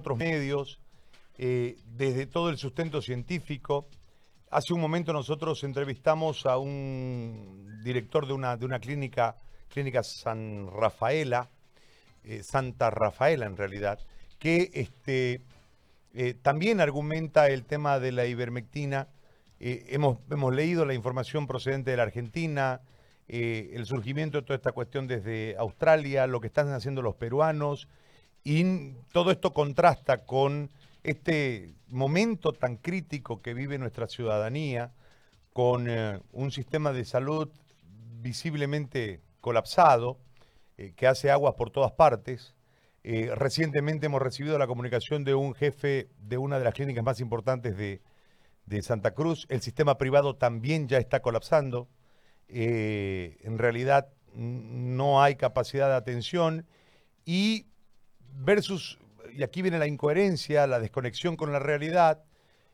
otros medios, eh, desde todo el sustento científico. Hace un momento nosotros entrevistamos a un director de una, de una clínica, clínica San Rafaela, eh, Santa Rafaela en realidad, que este, eh, también argumenta el tema de la ivermectina. hemos, hemos leído la información procedente de la Argentina, el surgimiento de toda esta cuestión desde Australia, lo que están haciendo los peruanos, y todo esto contrasta con este momento tan crítico que vive nuestra ciudadanía, con eh, un sistema de salud visiblemente colapsado, eh, que hace aguas por todas partes. Eh, recientemente hemos recibido la comunicación de un jefe de una de las clínicas más importantes de, de Santa Cruz. El sistema privado también ya está colapsando. en realidad no hay capacidad de atención y versus, y aquí viene la incoherencia, la desconexión con la realidad.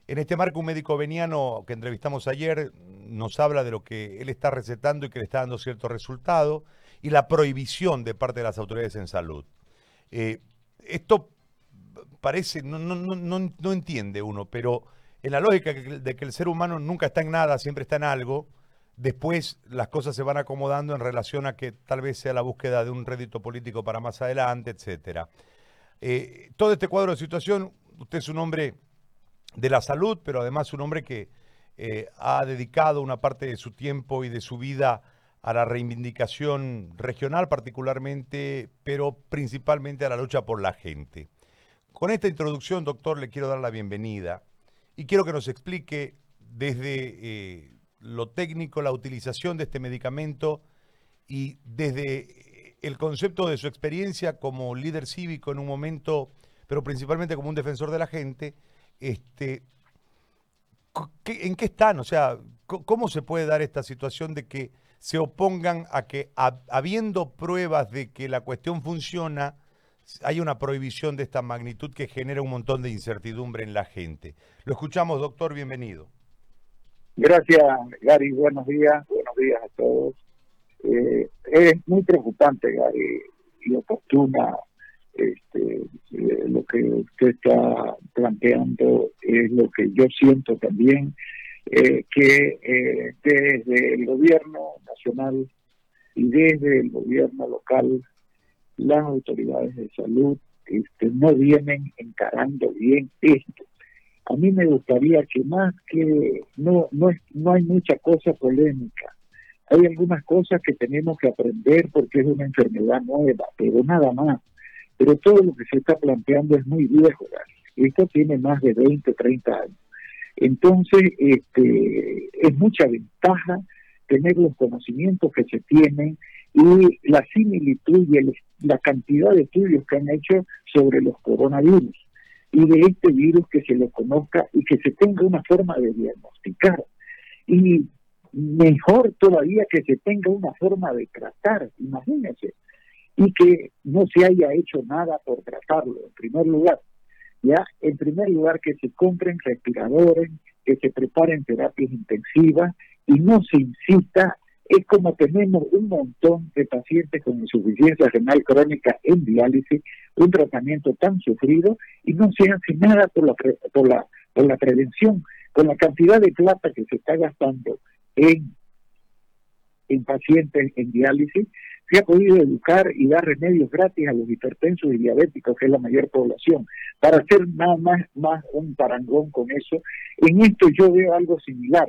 En este marco, un médico veniano que entrevistamos ayer nos habla de lo que él está recetando y que le está dando cierto resultado, y la prohibición de parte de las autoridades en salud. Eh, esto parece, no, no, no, no, entiende uno, pero en la lógica de que el ser humano nunca está en nada, siempre está en algo, después las cosas se van acomodando en relación a que tal vez sea la búsqueda de un rédito político para más adelante, etcétera. Eh, todo este cuadro de situación, usted es un hombre de la salud, pero además un hombre que eh, ha dedicado una parte de su tiempo y de su vida a la reivindicación regional particularmente, pero principalmente a la lucha por la gente. Con esta introducción, doctor, le quiero dar la bienvenida y quiero que nos explique desde eh, lo técnico, la utilización de este medicamento y desde el concepto de su experiencia como líder cívico en un momento, pero principalmente como un defensor de la gente, este, ¿en qué están? O sea, ¿cómo se puede dar esta situación de que se opongan a que, habiendo pruebas de que la cuestión funciona, hay una prohibición de esta magnitud que genera un montón de incertidumbre en la gente? Lo escuchamos, doctor, bienvenido. Gracias, Gary. Buenos días. Buenos días a todos. Eh, es muy preocupante y oportuna este, eh, lo que usted está planteando es lo que yo siento también eh, que desde el gobierno nacional y desde el gobierno local las autoridades de salud este, no vienen encarando bien esto. A mí me gustaría que más que no no no hay mucha cosa polémica hay algunas cosas que tenemos que aprender porque es una enfermedad nueva, pero nada más. Pero todo lo que se está planteando es muy viejo. Esto tiene más de 20, 30 años. Entonces, este, es mucha ventaja tener los conocimientos que se tienen y la similitud y la cantidad de estudios que han hecho sobre los coronavirus y de este virus que se lo conozca y que se tenga una forma de diagnosticar. Y mejor todavía que se tenga una forma de tratar, imagínense, y que no se haya hecho nada por tratarlo, en primer lugar. Ya, en primer lugar, que se compren respiradores, que se preparen terapias intensivas y no se insista, es como tenemos un montón de pacientes con insuficiencia renal crónica en diálisis, un tratamiento tan sufrido y no se hace nada por la, por la, por la prevención, con la cantidad de plata que se está gastando en, en pacientes en diálisis, se ha podido educar y dar remedios gratis a los hipertensos y diabéticos, que es la mayor población, para hacer nada más, más un parangón con eso. En esto yo veo algo similar.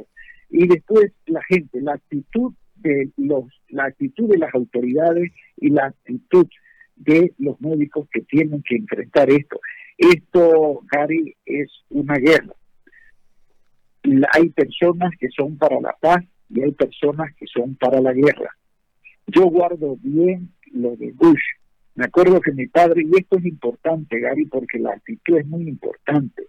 Y después la gente, la actitud de los, la actitud de las autoridades y la actitud de los médicos que tienen que enfrentar esto. Esto, Gary, es una guerra hay personas que son para la paz y hay personas que son para la guerra. Yo guardo bien lo de Bush. Me acuerdo que mi padre, y esto es importante, Gary, porque la actitud es muy importante.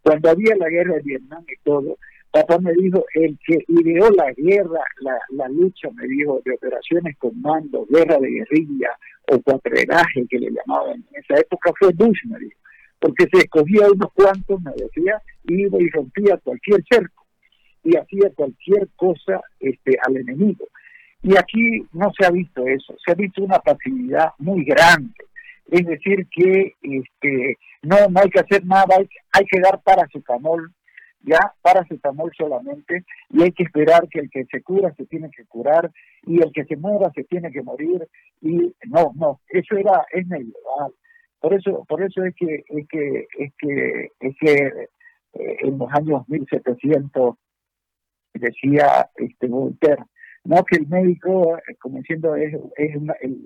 Cuando había la guerra de Vietnam y todo, papá me dijo, el que ideó la guerra, la, la lucha, me dijo, de operaciones con mando, guerra de guerrilla o cuatreraje que le llamaban en esa época, fue Bush, me dijo porque se escogía unos cuantos, me decía, iba y rompía cualquier cerco y hacía cualquier cosa este, al enemigo. Y aquí no se ha visto eso, se ha visto una pasividad muy grande. es decir que este, no, no hay que hacer nada, hay, que dar paracetamol, ya paracetamol solamente, y hay que esperar que el que se cura se tiene que curar, y el que se muera se tiene que morir, y no, no, eso era, es medieval. Por eso, por eso es que, es que, es que, es que eh, en los años 1700 decía este Voltaire, no que el médico, eh, como diciendo, es, es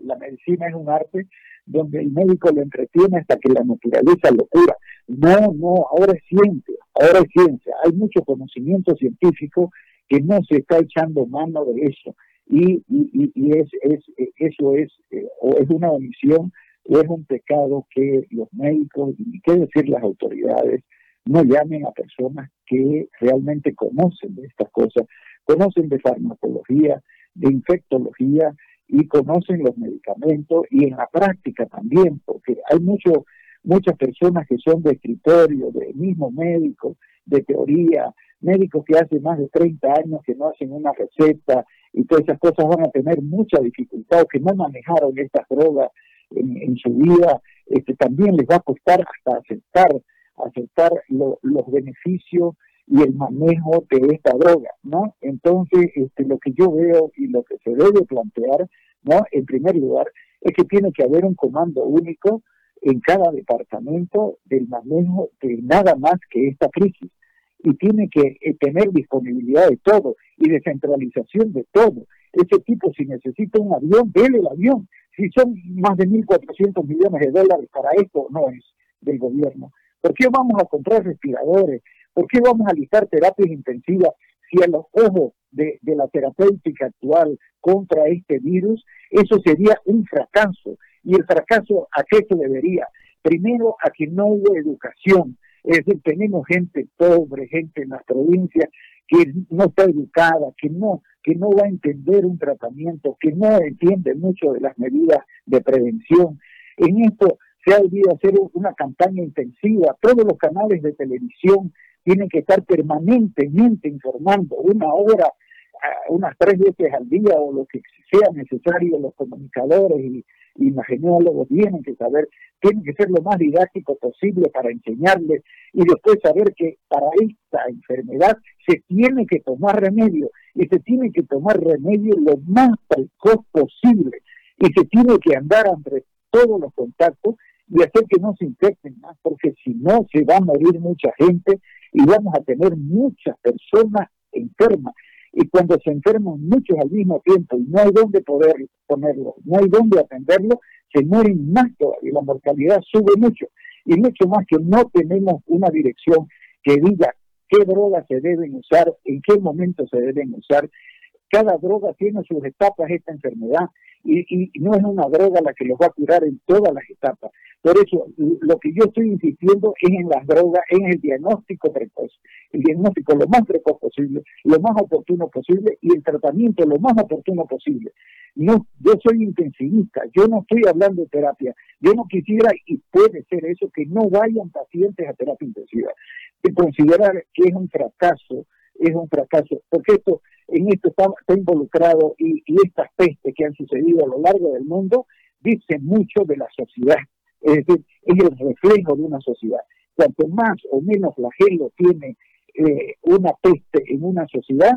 la medicina es un arte donde el médico lo entretiene hasta que la naturaleza lo cura. No, no, ahora es ciencia, ahora es ciencia. Hay mucho conocimiento científico que no se está echando mano de eso. Y, y, y es, es, eso es, eh, es una omisión o es un pecado que los médicos, y qué decir las autoridades, no llamen a personas que realmente conocen de estas cosas, conocen de farmacología, de infectología y conocen los medicamentos y en la práctica también, porque hay mucho, muchas personas que son de escritorio, de mismo médico, de teoría, médicos que hace más de 30 años que no hacen una receta y todas esas cosas van a tener mucha dificultad, que no manejaron estas drogas en, su vida, este, también les va a costar hasta aceptar, aceptar los beneficios y el manejo de esta droga, ¿no? Entonces, este, lo que yo veo y lo que se debe plantear, ¿no? En primer lugar, es que tiene que haber un comando único en cada departamento del manejo de nada más que esta crisis. Y tiene que eh, tener disponibilidad de todo y descentralización de todo. Ese tipo, si necesita un avión, déle el avión. Si son más de 1.400 millones de dólares para esto, no es del gobierno. ¿Por qué vamos a comprar respiradores? ¿Por qué vamos a listar terapias intensivas si a los ojos de, la terapéutica actual contra este virus, eso sería un fracaso? Y el fracaso, ¿a qué se debería? Primero, a que no hubo educación. Es decir, tenemos gente pobre, gente en las provincias que no está educada, que no, que no va a entender un tratamiento, que no entiende mucho de las medidas de prevención. En esto se ha debido hacer una campaña intensiva. Todos los canales de televisión tienen que estar permanentemente informando una hora, unas tres veces al día o lo que sea necesario, los comunicadores y, imagenólogos tienen que saber, tienen que ser lo más didáctico posible para enseñarles y después saber que para esta enfermedad se tiene que tomar remedio y se tiene que tomar remedio lo más precoz posible y se tiene que andar entre todos los contactos y hacer que no se infecten más, porque si no se va a morir mucha gente y vamos a tener muchas personas enfermas. Y cuando se enferman muchos al mismo tiempo y no hay dónde poder ponerlo, no hay dónde atenderlo, se mueren más todavía, la mortalidad sube mucho. Y mucho más que no tenemos una dirección que diga qué drogas se deben usar, en qué momento se deben usar. Cada droga tiene sus etapas esta enfermedad y, no es una droga la que los va a curar en todas las etapas. Por eso, lo que yo estoy insistiendo es en las drogas, en el diagnóstico precoz. El diagnóstico lo más precoz posible, lo más oportuno posible y el tratamiento lo más oportuno posible. No, yo soy intensivista, yo no estoy hablando de terapia. Yo no quisiera, y puede ser eso, que no vayan pacientes a terapia intensiva. De considerar que es un fracaso, es un fracaso, porque esto en esto está, involucrado y, estas pestes que han sucedido a lo largo del mundo dicen mucho de la sociedad, es decir, es el reflejo de una sociedad. Cuanto más o menos flagelo tiene eh, una peste en una sociedad,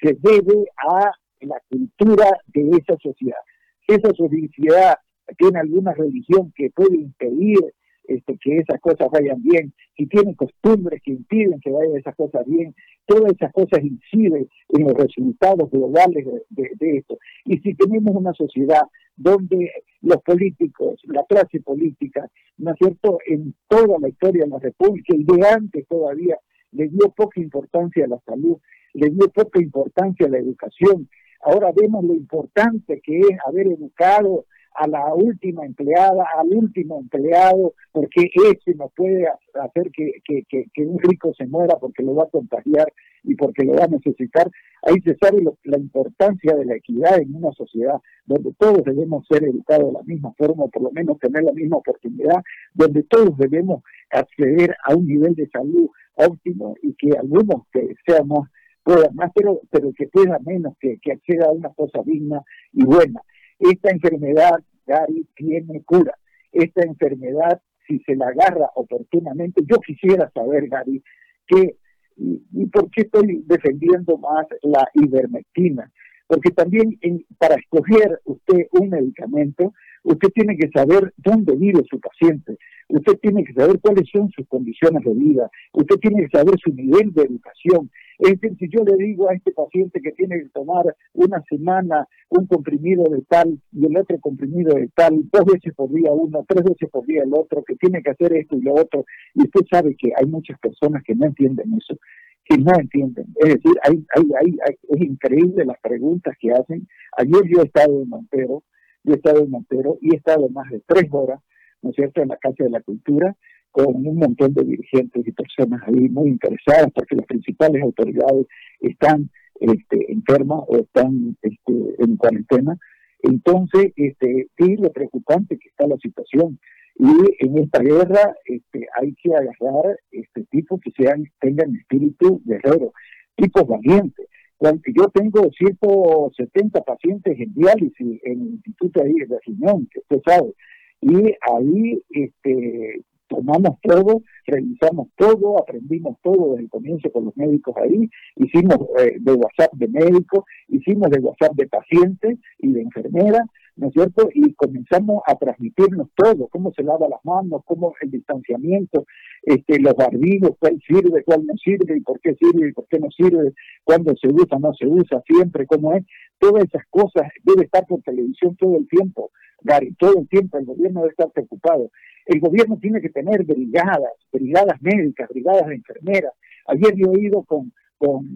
se debe a la cultura de esa sociedad. Si esa sociedad tiene alguna religión que puede impedir este, que esas cosas vayan bien, si tienen costumbres que impiden que vayan esas cosas bien, todas esas cosas inciden en los resultados globales de, esto. Y si tenemos una sociedad donde los políticos, la clase política, ¿no es cierto?, en toda la historia de la República y de antes todavía, le dio poca importancia a la salud, le dio poca importancia a la educación. Ahora vemos lo importante que es haber educado a la última empleada, al último empleado, porque ese no puede hacer que, un rico se muera porque lo va a contagiar y porque lo va a necesitar. Ahí se sabe la importancia de la equidad en una sociedad donde todos debemos ser educados de la misma forma, por lo menos tener la misma oportunidad, donde todos debemos acceder a un nivel de salud óptimo y que algunos que seamos puedan más, pero, pero que puedan menos, que acceda a una cosa digna y buena. Esta enfermedad, Gary, tiene cura. esta enfermedad, si se la agarra oportunamente, yo quisiera saber, Gary, que, y, por qué estoy defendiendo más la ivermectina, porque también para escoger usted un medicamento, usted tiene que saber dónde vive su paciente, usted tiene que saber cuáles son sus condiciones de vida, usted tiene que saber su nivel de educación. Es decir, si yo le digo a este paciente que tiene que tomar una semana un comprimido de tal y el otro comprimido de tal, dos veces por día uno, tres veces por día el otro, que tiene que hacer esto y lo otro, y usted sabe que hay muchas personas que no entienden eso, que no entienden. Es decir, hay, es increíble las preguntas que hacen. Ayer yo he estado en Montero, yo he estado en Montero y he estado más de tres horas, ¿no es cierto?, en la Casa de la Cultura, con un montón de dirigentes y personas ahí muy interesadas, porque las principales autoridades están este, enfermas o están este, en cuarentena. Entonces, este, es lo preocupante que está la situación. Y en esta guerra este, hay que agarrar este tipos que sean, tengan espíritu guerrero, tipos valientes. Yo tengo 170 pacientes en diálisis en el instituto ahí de riñón, que usted sabe, y ahí este, tomamos todo, revisamos todo, aprendimos todo desde el comienzo con los médicos ahí, hicimos eh, de WhatsApp de médicos, hicimos de WhatsApp de pacientes y de enfermeras, ¿no es cierto? Y comenzamos a transmitirnos todo, cómo se lava las manos, cómo el distanciamiento, este, los barbijos, cuál sirve, cuál no sirve, y por qué sirve, y por qué no sirve, cuándo se usa, no se usa, siempre, cómo es. Todas esas cosas debe estar por televisión todo el tiempo, Gary, todo el tiempo el gobierno debe estar preocupado. El gobierno tiene que tener brigadas, brigadas médicas, brigadas de enfermeras. Ayer yo he ido con, con,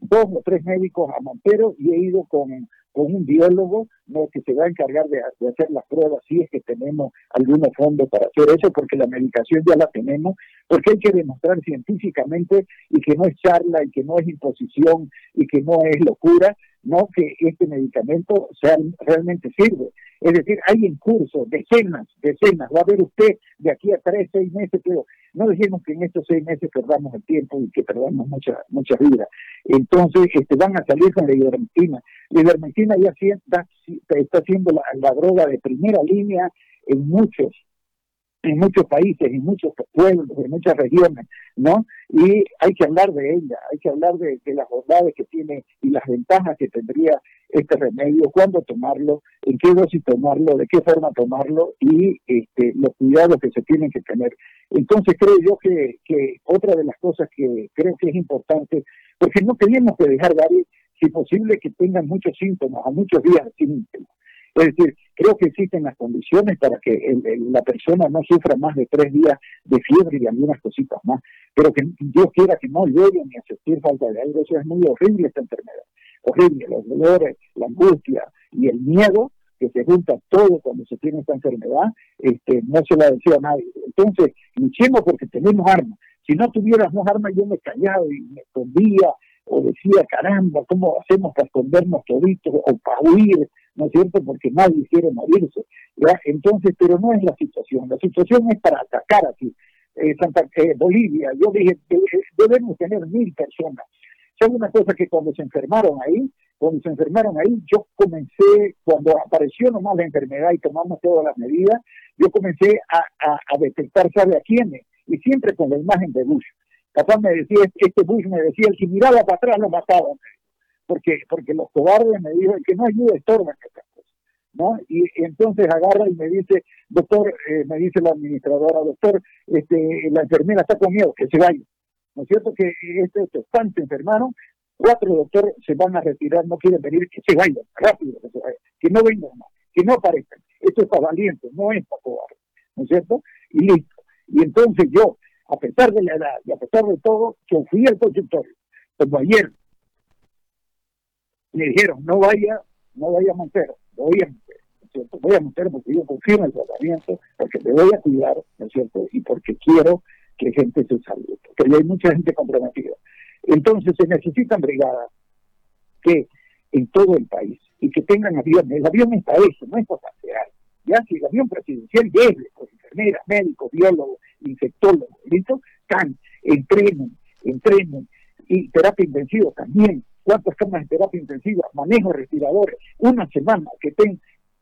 dos o tres médicos a Montero y he ido con con un biólogo ¿no? que se va a encargar de, hacer las pruebas si es que tenemos algunos fondos para hacer eso, porque la medicación ya la tenemos, porque hay que demostrar científicamente y que no es charla y que no es imposición y que no es locura, no que este medicamento sea, realmente sirve. Es decir, hay en curso decenas, decenas, va a ver usted de aquí a tres, seis meses, pero no dejemos que en estos seis meses perdamos el tiempo y que perdamos muchas muchas vidas. Entonces, este, van a salir con la ivermectina. La ivermectina ya está, está siendo la, la droga de primera línea en muchos en muchos países, en muchos pueblos, en muchas regiones, ¿no? Y hay que hablar de ella, hay que hablar de, las bondades que tiene y las ventajas que tendría este remedio, cuándo tomarlo, en qué dosis tomarlo, de qué forma tomarlo y este, los cuidados que se tienen que tener. Entonces creo yo que, que otra de las cosas que creo que es importante, porque no tenemos que dejar, Gary, si posible, que tengan muchos síntomas, a muchos días síntomas. Es decir, creo que existen las condiciones para que la persona no sufra más de tres días de fiebre y algunas cositas más, pero que Dios quiera que no llegue ni a sentir falta de algo, eso es muy horrible esta enfermedad, horrible, los dolores, la angustia y el miedo que se junta todo cuando se tiene esta enfermedad, este, no se la decía a nadie. Entonces, luchemos porque tenemos armas. Si no tuviéramos armas, yo me callaba y me escondía o decía, caramba, ¿cómo hacemos para escondernos toditos o para huir? ¿no es cierto? Porque nadie quiere morirse. ¿ya? Entonces, pero no es la situación. La situación es para atacar aquí. Eh, Santa, eh, Bolivia, yo dije, debemos tener mil personas. ¿Sabe una cosa que cuando se enfermaron ahí, cuando se enfermaron ahí, yo comencé, cuando apareció nomás la enfermedad y tomamos todas las medidas, yo comencé a, a, detectar, ¿sabe a quiénes? Y siempre con la imagen de Bush. Papá me decía, este Bush me decía, el que miraba para atrás lo mataban porque, porque los cobardes me dijo que no ayuda estorban estas cosas, ¿no? Y, entonces agarra y me dice, doctor, eh, me dice la administradora, doctor, este, la enfermera está con miedo, que se vaya. ¿No es cierto que estos tantos se enfermaron? Cuatro doctores se van a retirar, no quieren venir, que se vayan, rápido, que, se vayan, que no vengan más, que no aparezcan. Esto es para valientes, no es para cobardes, ¿no es cierto? Y listo. Y entonces yo, a pesar de la edad y a pesar de todo, yo fui al consultorio, como ayer me dijeron, no vaya, no vaya a Montero, voy a Montero, ¿no es cierto? Voy a Montero porque yo confío en el tratamiento, porque me voy a cuidar, ¿no es cierto? Y porque quiero que gente se salve, porque hay mucha gente comprometida. Entonces se necesitan brigadas que en todo el país y que tengan aviones. El avión es para eso, no es para pasear. Ya si el avión presidencial lleve con enfermeras, médicos, biólogos, infectólogos, ¿listo? Están, entrenen, entrenen. Y terapia intensiva también, cuántas camas de terapia intensiva, manejo respiradores, una semana que estén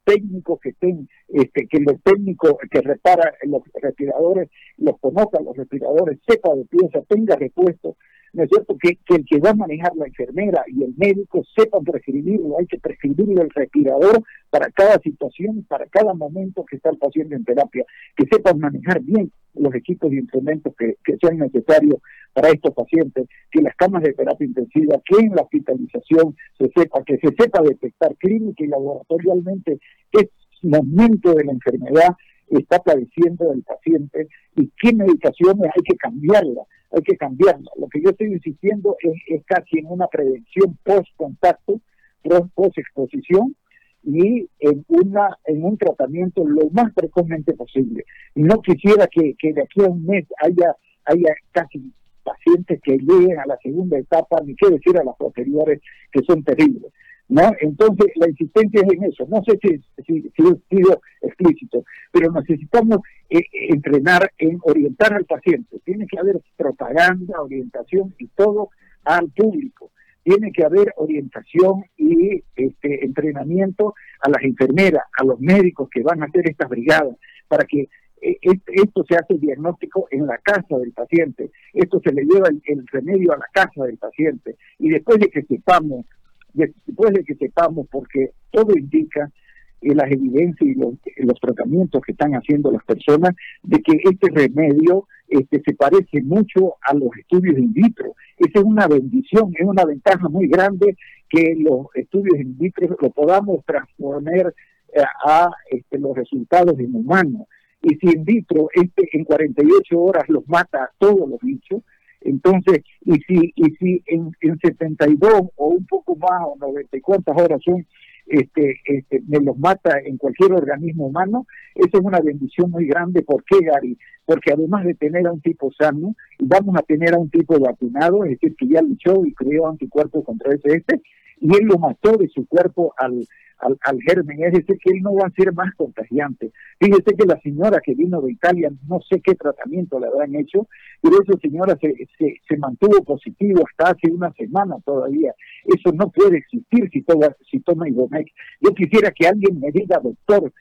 técnicos que estén, este, que los técnicos que reparan los respiradores, los conozcan los respiradores, sepa de pieza, tenga repuesto, ¿no es cierto? Que, que, el que va a manejar la enfermera y el médico sepan prescribirlo, hay que prescribirle el respirador para cada situación, para cada momento que está el paciente en terapia, que sepan manejar bien los equipos y instrumentos que, que sean necesarios para estos pacientes, que las camas de terapia intensiva, que en la hospitalización se sepa, que se sepa detectar clínica y laboratorialmente qué momento de la enfermedad está padeciendo el paciente y qué medicaciones hay que cambiarla, hay que cambiarla. Lo que yo estoy insistiendo es, casi en una prevención post-contacto, post-exposición, y en una en un tratamiento lo más precozmente posible. Y no quisiera que, que de aquí a un mes haya haya casi pacientes que lleguen a la segunda etapa, ni qué decir a las posteriores, que son terribles. ¿No? Entonces, la insistencia es en eso. No sé si, si, he sido explícito, pero necesitamos eh, entrenar en orientar al paciente. Tiene que haber propaganda, orientación y todo al público. Tiene que haber orientación y este, entrenamiento a las enfermeras, a los médicos que van a hacer estas brigadas, para que eh, esto se hace diagnóstico en la casa del paciente, esto se le lleva el, remedio a la casa del paciente y después de que sepamos, después de que sepamos, porque todo indica en las evidencias y los, tratamientos que están haciendo las personas de que este remedio este, se parece mucho a los estudios in vitro. Esa es una bendición, es una ventaja muy grande que los estudios in vitro lo podamos transformar eh, a este, los resultados en humanos y si in vitro este en 48 horas los mata a todos los bichos, entonces, y si, y si en, en 72 o un poco más o 90 y cuántas horas son, este, este, me los mata en cualquier organismo humano, eso es una bendición muy grande. ¿Por qué, Gary? Porque además de tener a un tipo sano, vamos a tener a un tipo vacunado, es decir, que ya luchó y creó anticuerpos contra ese este, y él lo mató de su cuerpo al, al, germen, es decir, que él no va a ser más contagiante. Fíjese que la señora que vino de Italia, no sé qué tratamiento le habrán hecho, pero esa señora se, se, mantuvo positivo hasta hace una semana todavía. Eso no puede existir si, toma, si toma Ibomec. Yo quisiera que alguien me diga, doctor,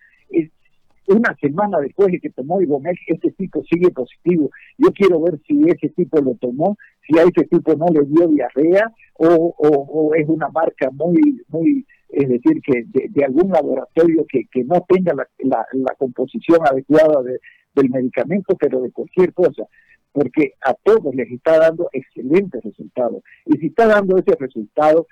una semana después de que tomó Ibomec, ese tipo sigue positivo. Yo quiero ver si ese tipo lo tomó, si a ese tipo no le dio diarrea o, es una marca muy, muy es decir, que de, algún laboratorio que, no tenga la, composición adecuada del medicamento, pero de cualquier cosa, porque a todos les está dando excelentes resultados. Y si está dando ese resultado,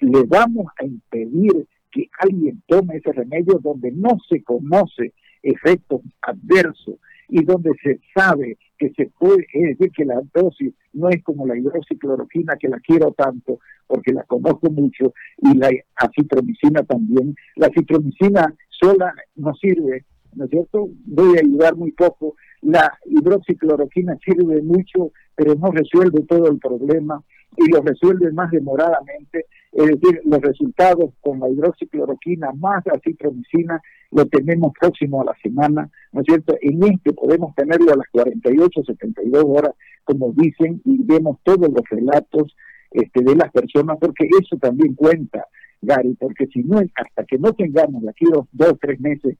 le vamos a impedir que alguien tome ese remedio donde no se conoce efectos adversos y donde se sabe que se puede, es decir, que la dosis no es como la hidroxicloroquina, que la quiero tanto, porque la conozco mucho, y la acitromicina también. La acitromicina sola no sirve, ¿no es cierto? Voy a ayudar muy poco. La hidroxicloroquina sirve mucho, pero no resuelve todo el problema y lo resuelve más demoradamente. Es decir, los resultados con la hidroxicloroquina más la citromicina lo tenemos próximo a la semana, ¿no es cierto? En este podemos tenerlo a las 48, 72 horas, como dicen, y vemos todos los relatos este, de las personas, porque eso también cuenta, Gary, porque si no, hasta que no tengamos aquí dos, dos tres meses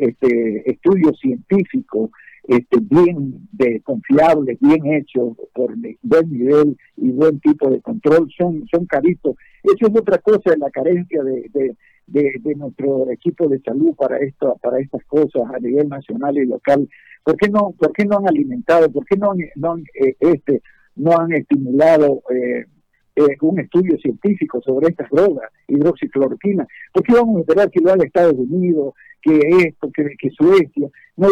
este, estudios científicos este, bien de, confiables, bien hechos, por buen nivel y buen tipo de control, son, son caritos. Eso es otra cosa de la carencia de, de, de, nuestro equipo de salud para esto, para estas cosas a nivel nacional y local. ¿Por qué no, por qué no han alimentado, por qué no, no, eh, este, no han estimulado eh, eh, un estudio científico sobre estas drogas, hidroxicloroquina? ¿Por qué vamos a esperar que lo haga Estados Unidos, que esto, que, que Suecia? No,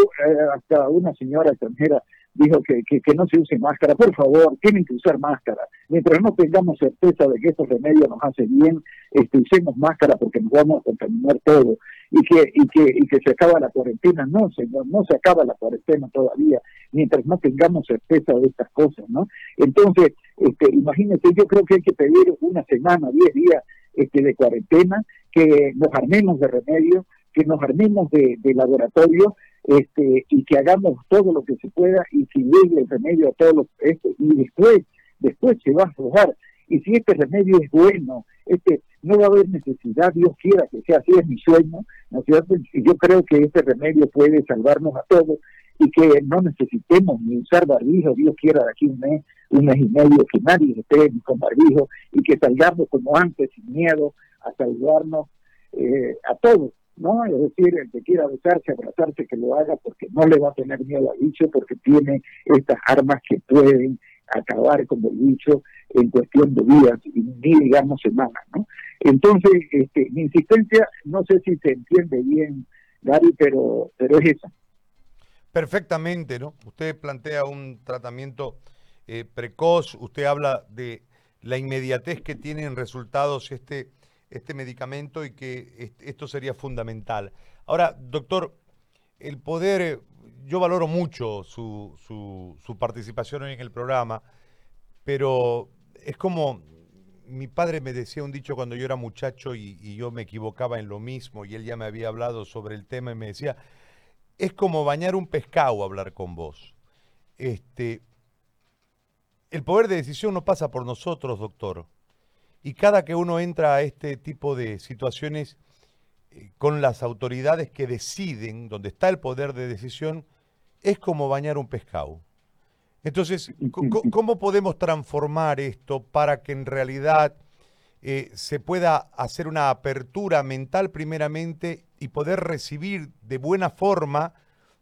hasta una señora extranjera dijo que, que, no se use máscara. Por favor, tienen que usar máscara. Mientras no tengamos certeza de que estos remedios nos hacen bien, este, usemos máscara porque nos vamos a contaminar todo. Y que, y que, y que se acaba la cuarentena. No, señor, no se acaba la cuarentena todavía, mientras no tengamos certeza de estas cosas, ¿no? Entonces, este, imagínense, yo creo que hay que pedir una semana, diez días este, de cuarentena, que nos armemos de remedios, que nos armemos de, de laboratorio este, y que hagamos todo lo que se pueda y que llegue el remedio a todos los, este, y después, después se va a aflojar. Y si este remedio es bueno, este no va a haber necesidad, Dios quiera que sea así, es mi sueño, ¿no es cierto? Y yo creo que este remedio puede salvarnos a todos y que no necesitemos ni usar barbijo, Dios quiera de aquí un mes, un mes y medio, que nadie esté con barbijo y que salgamos como antes, sin miedo, a saludarnos eh, a todos, ¿no? Es decir, el que quiera besarse, abrazarse, que lo haga porque no le va a tener miedo al bicho, porque tiene estas armas que pueden acabar con el bicho en cuestión de días digamos semanas, ¿no? Entonces, este, mi insistencia, no sé si se entiende bien, Gary, pero, pero es esa. Perfectamente, ¿no? Usted plantea un tratamiento eh, precoz, usted habla de la inmediatez que tiene en resultados este, este medicamento y que esto sería fundamental. Ahora, doctor, el poder, yo valoro mucho su, su, su participación en el programa, pero es como mi padre me decía un dicho cuando yo era muchacho y, y, yo me equivocaba en lo mismo y él ya me había hablado sobre el tema y me decía, es como bañar un pescado hablar con vos. Este, el poder de decisión no pasa por nosotros, doctor. Y cada que uno entra a este tipo de situaciones eh, con las autoridades que deciden, donde está el poder de decisión, es como bañar un pescado. Entonces, ¿cómo podemos transformar esto para que en realidad eh, se pueda hacer una apertura mental primeramente y poder recibir de buena forma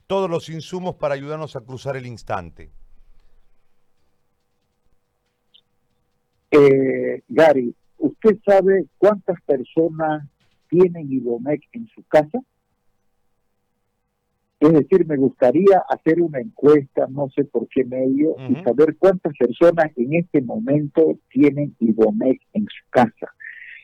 todos los insumos para ayudarnos a cruzar el instante? Eh, Gary, ¿usted sabe cuántas personas tienen Ibomec en su casa? Es decir, me gustaría hacer una encuesta, no sé por qué medio, y saber cuántas personas en este momento tienen Ibomec en su casa.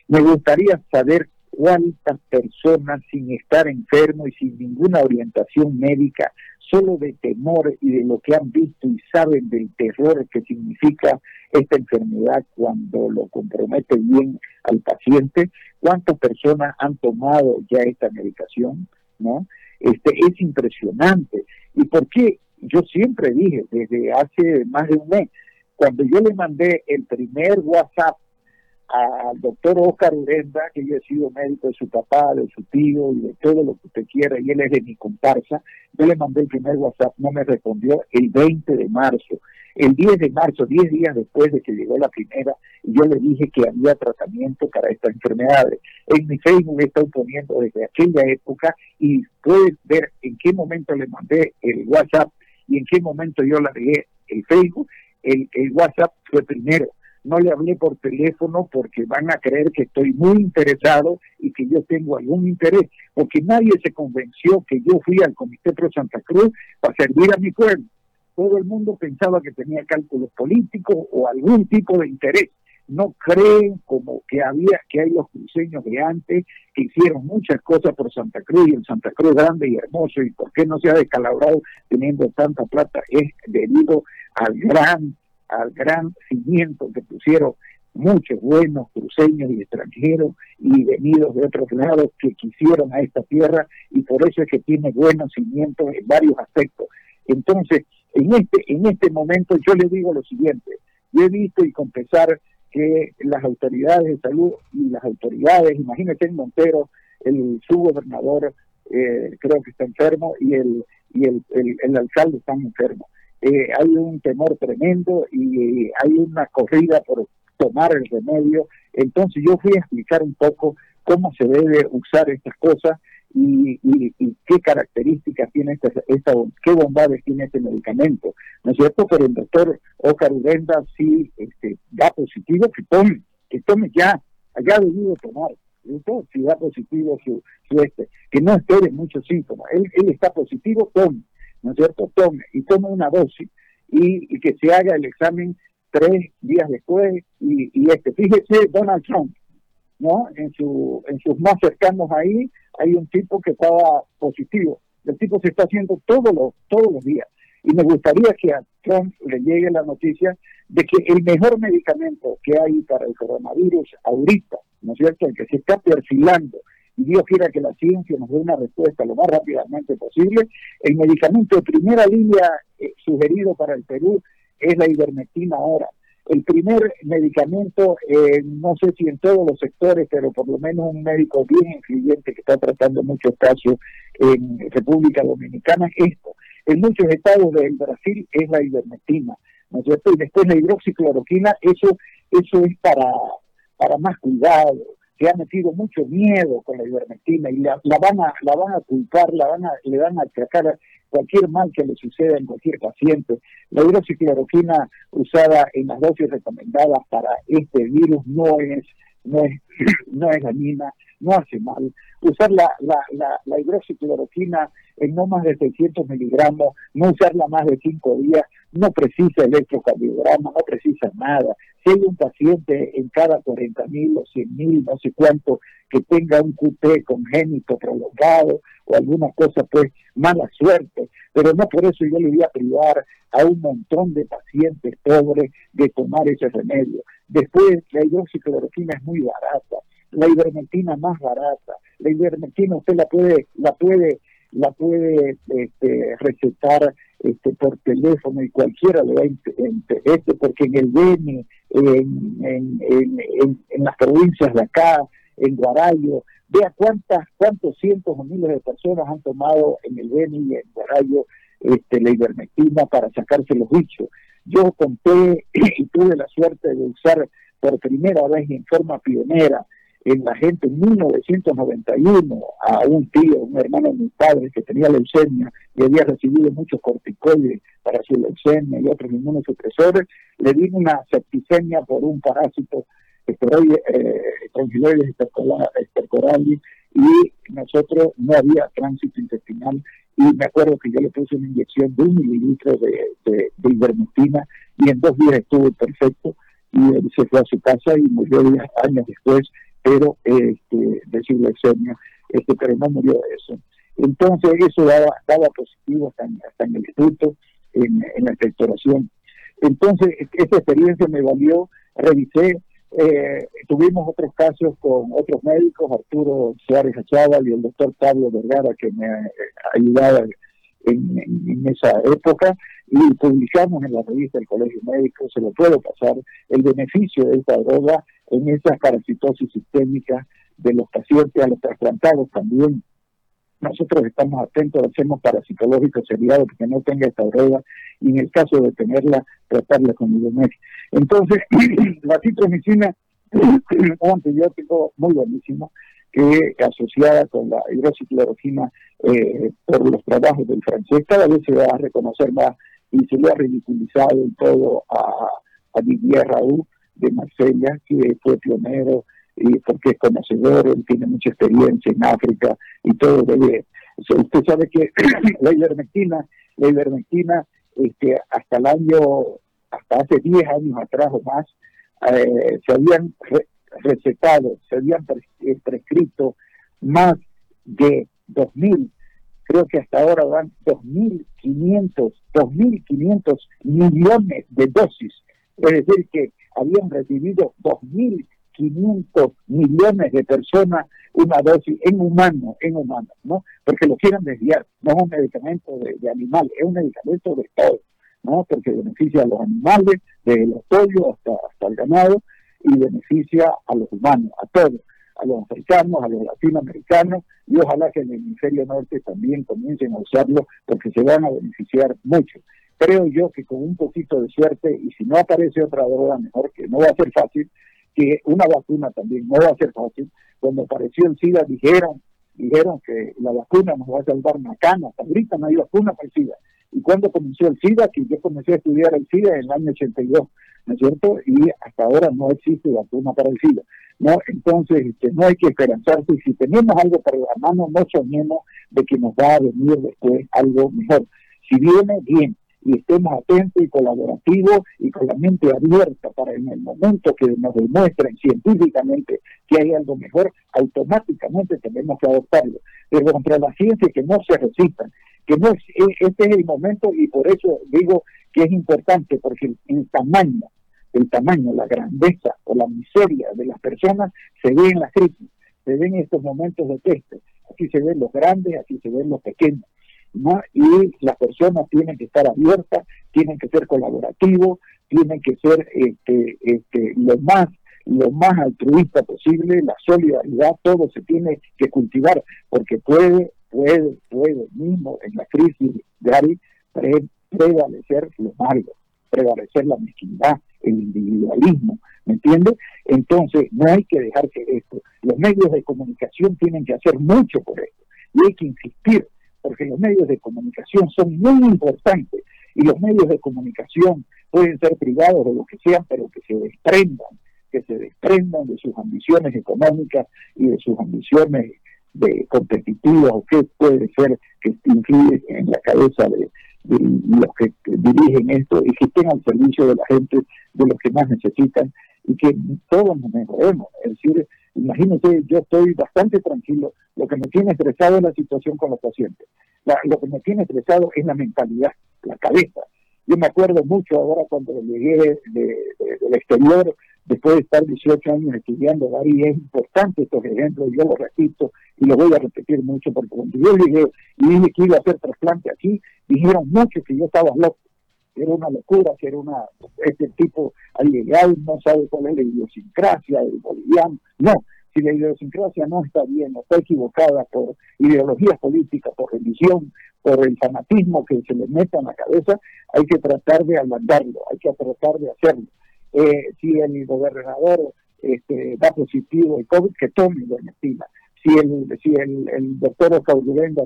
Me gustaría saber cuántas personas sin estar enfermo y sin ninguna orientación médica, solo de temor y de lo que han visto y saben del terror que significa esta enfermedad cuando lo compromete bien al paciente, cuántas personas han tomado ya esta medicación, ¿no? Este es impresionante. ¿Y por qué? Yo siempre dije desde hace más de un mes, cuando yo le mandé el primer WhatsApp al doctor Oscar Urenda, que yo he sido médico de su papá, de su tío y de todo lo que usted quiera, y él es de mi comparsa, yo le mandé el primer WhatsApp, no me respondió el 20 de marzo. El 10 de marzo, 10 días después de que llegó la primera, yo le dije que había tratamiento para estas enfermedades. En mi Facebook he estado poniendo desde aquella época y puedes ver en qué momento le mandé el WhatsApp y en qué momento yo le agregué el Facebook. El WhatsApp fue primero no le hablé por teléfono porque van a creer que estoy muy interesado y que yo tengo algún interés, porque nadie se convenció que yo fui al Comité Pro Santa Cruz para servir a mi pueblo. Todo el mundo pensaba que tenía cálculos políticos o algún tipo de interés. No creen como que había, que hay los cruceños de antes que hicieron muchas cosas por Santa Cruz y el Santa Cruz grande y hermoso y por qué no se ha descalabrado teniendo tanta plata es debido al gran al gran cimiento que pusieron muchos buenos cruceños y extranjeros y venidos de otros lados que quisieron a esta tierra y por eso es que tiene buenos cimientos en varios aspectos. Entonces, en este, en este momento yo le digo lo siguiente, yo he visto y confesar que las autoridades de salud y las autoridades, imagínate en Montero, el subgobernador eh, creo que está enfermo y el, y el, el, el alcalde está enfermo. Eh, hay un temor tremendo y hay una corrida por tomar el remedio. Entonces yo fui a explicar un poco cómo se debe usar estas cosas y, qué características tiene esta, esta, qué bondades tiene este medicamento, ¿no es cierto? Pero el doctor Oscar Urenda sí este, da positivo, que tome, que tome ya, haya debido tomar, si da positivo su, su este, que no espere muchos síntomas, él, él está positivo, tome, ¿no es cierto? Tome y tome una dosis y, que se haga el examen tres días después y, y, este, fíjese Donald Trump, ¿no? En su en sus más cercanos ahí hay un tipo que estaba positivo. El tipo se está haciendo todos los todos los días y me gustaría que a Trump le llegue la noticia de que el mejor medicamento que hay para el coronavirus ahorita, ¿no es cierto? El que se está perfilando Dios quiera que la ciencia nos dé una respuesta lo más rápidamente posible. El medicamento de primera línea eh, sugerido para el Perú es la ivermectina ahora. el primer medicamento, eh, no sé si en todos los sectores, pero por lo menos un médico bien influyente que está tratando muchos casos en República Dominicana, esto. En muchos estados del Brasil es la ivermectina, ¿no es cierto? Y después la hidroxicloroquina, eso, eso es para, para más cuidado, se ha metido mucho miedo con la ivermectina y la, van a la van a culpar, la van a, le van a achacar cualquier mal que le suceda en cualquier paciente. La hidroxicloroquina usada en las dosis recomendadas para este virus no es no es no es dañina, no hace mal. Usar la, la, la, la en no más de 600 miligramos, no usarla más de 5 días, no precisa electrocardiograma, no precisa nada. Si hay un paciente en cada 40 mil o 100 mil, no sé cuánto, que tenga un QT congénito prolongado o alguna cosa, pues mala suerte. Pero no por eso yo le voy a privar a un montón de pacientes pobres de tomar ese remedio. Después, la hidroxicloroquina es muy barata, la ivermectina más barata. La ivermectina usted la puede, la puede la puede este, recetar este, por teléfono y cualquiera le va a este, porque en el Beni, en, en, las provincias de acá, en Guarayo, vea cuántas, cuántos cientos o miles de personas han tomado en el Beni y en Guarayo este, la ivermectina para sacarse los bichos. Yo conté y tuve la suerte de usar por primera vez en forma pionera en la gente en 1991 a un tío, un hermano de mi padre que tenía leucemia y había recibido muchos corticoides para su leucemia y otros inmunosupresores, le di una septicemia por un parásito esteroide, eh, estercoralis y nosotros no había tránsito intestinal. Y me acuerdo que yo le puse una inyección de un mililitro de, de, ivermectina y en dos días estuvo perfecto y él se fue a su casa y murió 10 años después pero este, de leucemia, este, pero no murió de eso. Entonces eso daba, daba positivo hasta en, el instituto, en, la expectoración. Entonces esta experiencia me valió, revisé, eh, tuvimos otros casos con otros médicos, Arturo Suárez Achával y el doctor Pablo Vergara, que me ayudaba en, en, esa época, y publicamos en la revista del Colegio Médico, se lo puedo pasar, el beneficio de esta droga en esa parasitosis sistémica de los pacientes, a los trasplantados también. Nosotros estamos atentos, hacemos parasitológico seriado porque no tenga esta droga y en el caso de tenerla, tratarla con idomet. Entonces, la citromicina un antibiótico muy buenísimo que asociada con la hidroxicloroquina eh, por los trabajos del francés, cada vez se va a reconocer más y se le ha ridiculizado en todo a, a Didier Raúl de Marsella, que fue pionero y porque es conocedor, él tiene mucha experiencia en África y todo debe. Usted sabe que la ivermectina, la ivermectina, este, hasta el año, hasta hace 10 años atrás o más, eh, se habían recetado, se habían eh, prescrito más de 2.000, creo que hasta ahora van 2.500, 2.500 millones de dosis. Es decir, que habían recibido 2.500 millones de personas una dosis en humano, en humano, ¿no? Porque lo quieren desviar, no es un medicamento de, animal, es un medicamento de todo, ¿no? Porque beneficia a los animales, desde los pollos hasta, hasta el ganado, y beneficia a los humanos, a todos, a los africanos, a los latinoamericanos, y ojalá que en el hemisferio norte también comiencen a usarlo, porque se van a beneficiar mucho creo yo que con un poquito de suerte, y si no aparece otra droga mejor, que no va a ser fácil, que una vacuna también no va a ser fácil. Cuando apareció el SIDA dijeron, dijeron que la vacuna nos va a salvar macana, hasta ahorita no hay vacuna para el SIDA. Y cuando comenzó el SIDA, que yo comencé a estudiar el SIDA en el año 82, ¿no es cierto? Y hasta ahora no existe vacuna para el SIDA. ¿no? Entonces, este, no hay que esperanzarse. Y si tenemos algo para la mano, no soñemos de que nos va a venir después algo mejor. Si viene, bien y estemos atentos y colaborativos y con la mente abierta para en el momento que nos demuestren científicamente que hay algo mejor, automáticamente tenemos que adoptarlo. Pero contra la ciencia que no se resistan, que no es, e, este es el momento y por eso digo que es importante, porque el, tamaño, el tamaño, la grandeza o la miseria de las personas se ve en la crisis, se ve en estos momentos de test. Aquí se ven los grandes, aquí se ven los pequeños y las personas tienen que estar abiertas, tienen que ser colaborativos, tiene que ser este, este, lo más lo más altruista posible, la solidaridad, todo se tiene que cultivar, porque puede, puede, puede mismo en la crisis de Ari prevalecer lo malo, prevalecer la mezquindad, el individualismo, ¿me entiendes? Entonces, no hay que dejar que esto, los medios de comunicación tienen que hacer mucho por esto, y hay que insistir, porque los medios de comunicación son muy importantes, y los medios de comunicación pueden ser privados o lo que sean, pero que se desprendan, que se desprendan de sus ambiciones económicas y de sus ambiciones de competitivas o qué puede ser que influye en la cabeza de, los que dirigen esto y que estén al servicio de la gente, de los que más necesitan y que todos nos mejoremos. Es decir, imagínense, yo estoy bastante tranquilo, lo que me tiene estresado es la situación con los pacientes, lo que me tiene estresado es la mentalidad, la cabeza. Yo me acuerdo mucho ahora cuando llegué del exterior, después de estar 18 años estudiando, Gary, es importante estos ejemplos, yo lo repito y lo voy a repetir mucho, porque cuando yo llegué y dije que iba a hacer trasplante aquí, dijeron mucho que yo estaba loco, era una locura, que era una, este tipo ha llegado, no sabe cuál es la idiosincrasia del boliviano, no, si la idiosincrasia no está bien, no está equivocada por ideologías políticas, por religión, por el fanatismo que se le meta en la cabeza, hay que tratar de alandarlo, hay que tratar de hacerlo. Eh, si el gobernador este, da positivo el COVID, que tome ivermectina. Si el, si el, el doctor Oscar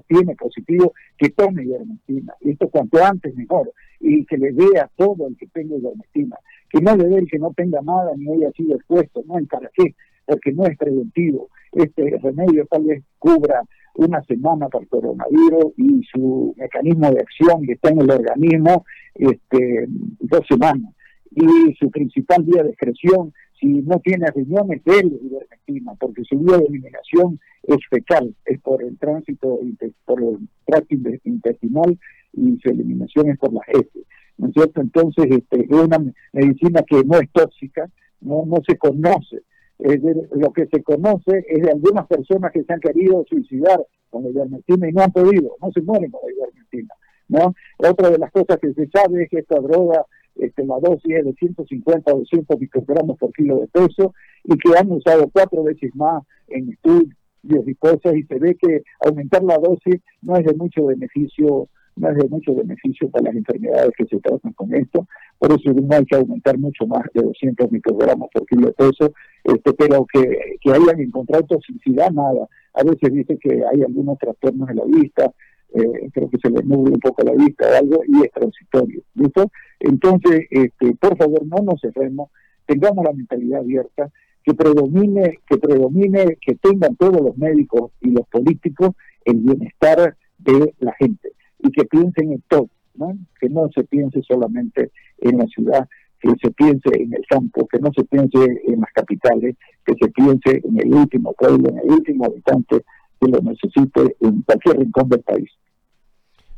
tiene positivo, que tome ivermectina. Y esto cuanto antes mejor. Y que le dé a todo el que tenga ivermectina. Que no le dé el que no tenga nada ni haya sido expuesto, no para qué, porque no es preventivo. Este remedio tal vez cubra una semana para el coronavirus y su mecanismo de acción que está en el organismo este, dos semanas y su principal vía de excreción, si no tiene riñones, es ivermectina, porque su vía de eliminación es fecal, es por el tránsito, por el tracto intestinal y su eliminación es por las heces. ¿No es cierto? Entonces, este, es una medicina que no es tóxica, no, no se conoce. lo que se conoce es de algunas personas que se han querido suicidar con la ivermectina y no han podido, no se mueren con la ivermectina. ¿no? Otra de las cosas que se sabe es que esta droga este, la dosis es de 150 o 200 microgramos por kilo de peso y que han usado cuatro veces más en estudios y cosas y se ve que aumentar la dosis no es de mucho beneficio no es de mucho beneficio para las enfermedades que se tratan con esto, por eso no hay que aumentar mucho más de 200 microgramos por kilo de peso, este, pero que, que hayan encontrado toxicidad, nada. A veces dice que hay algunos trastornos en la vista, eh, creo que se le nubla un poco la vista o algo, y es transitorio. ¿listo? Entonces, este, por favor, no nos cerremos, tengamos la mentalidad abierta, que predomine, que predomine, que tengan todos los médicos y los políticos el bienestar de la gente y que piensen en todo, ¿no? que no se piense solamente en la ciudad, que se piense en el campo, que no se piense en las capitales, que se piense en el último pueblo, en el último habitante que lo necesite en cualquier rincón del país.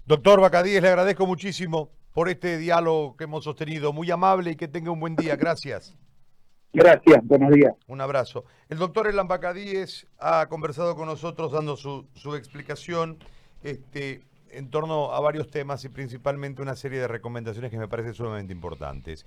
Doctor Bacadíes, le agradezco muchísimo por este diálogo que hemos sostenido. Muy amable y que tenga un buen día. Gracias. Gracias, buenos días. Un abrazo. El doctor Elan Bacadíes ha conversado con nosotros dando su, su explicación este, en torno a varios temas y principalmente una serie de recomendaciones que me parecen sumamente importantes.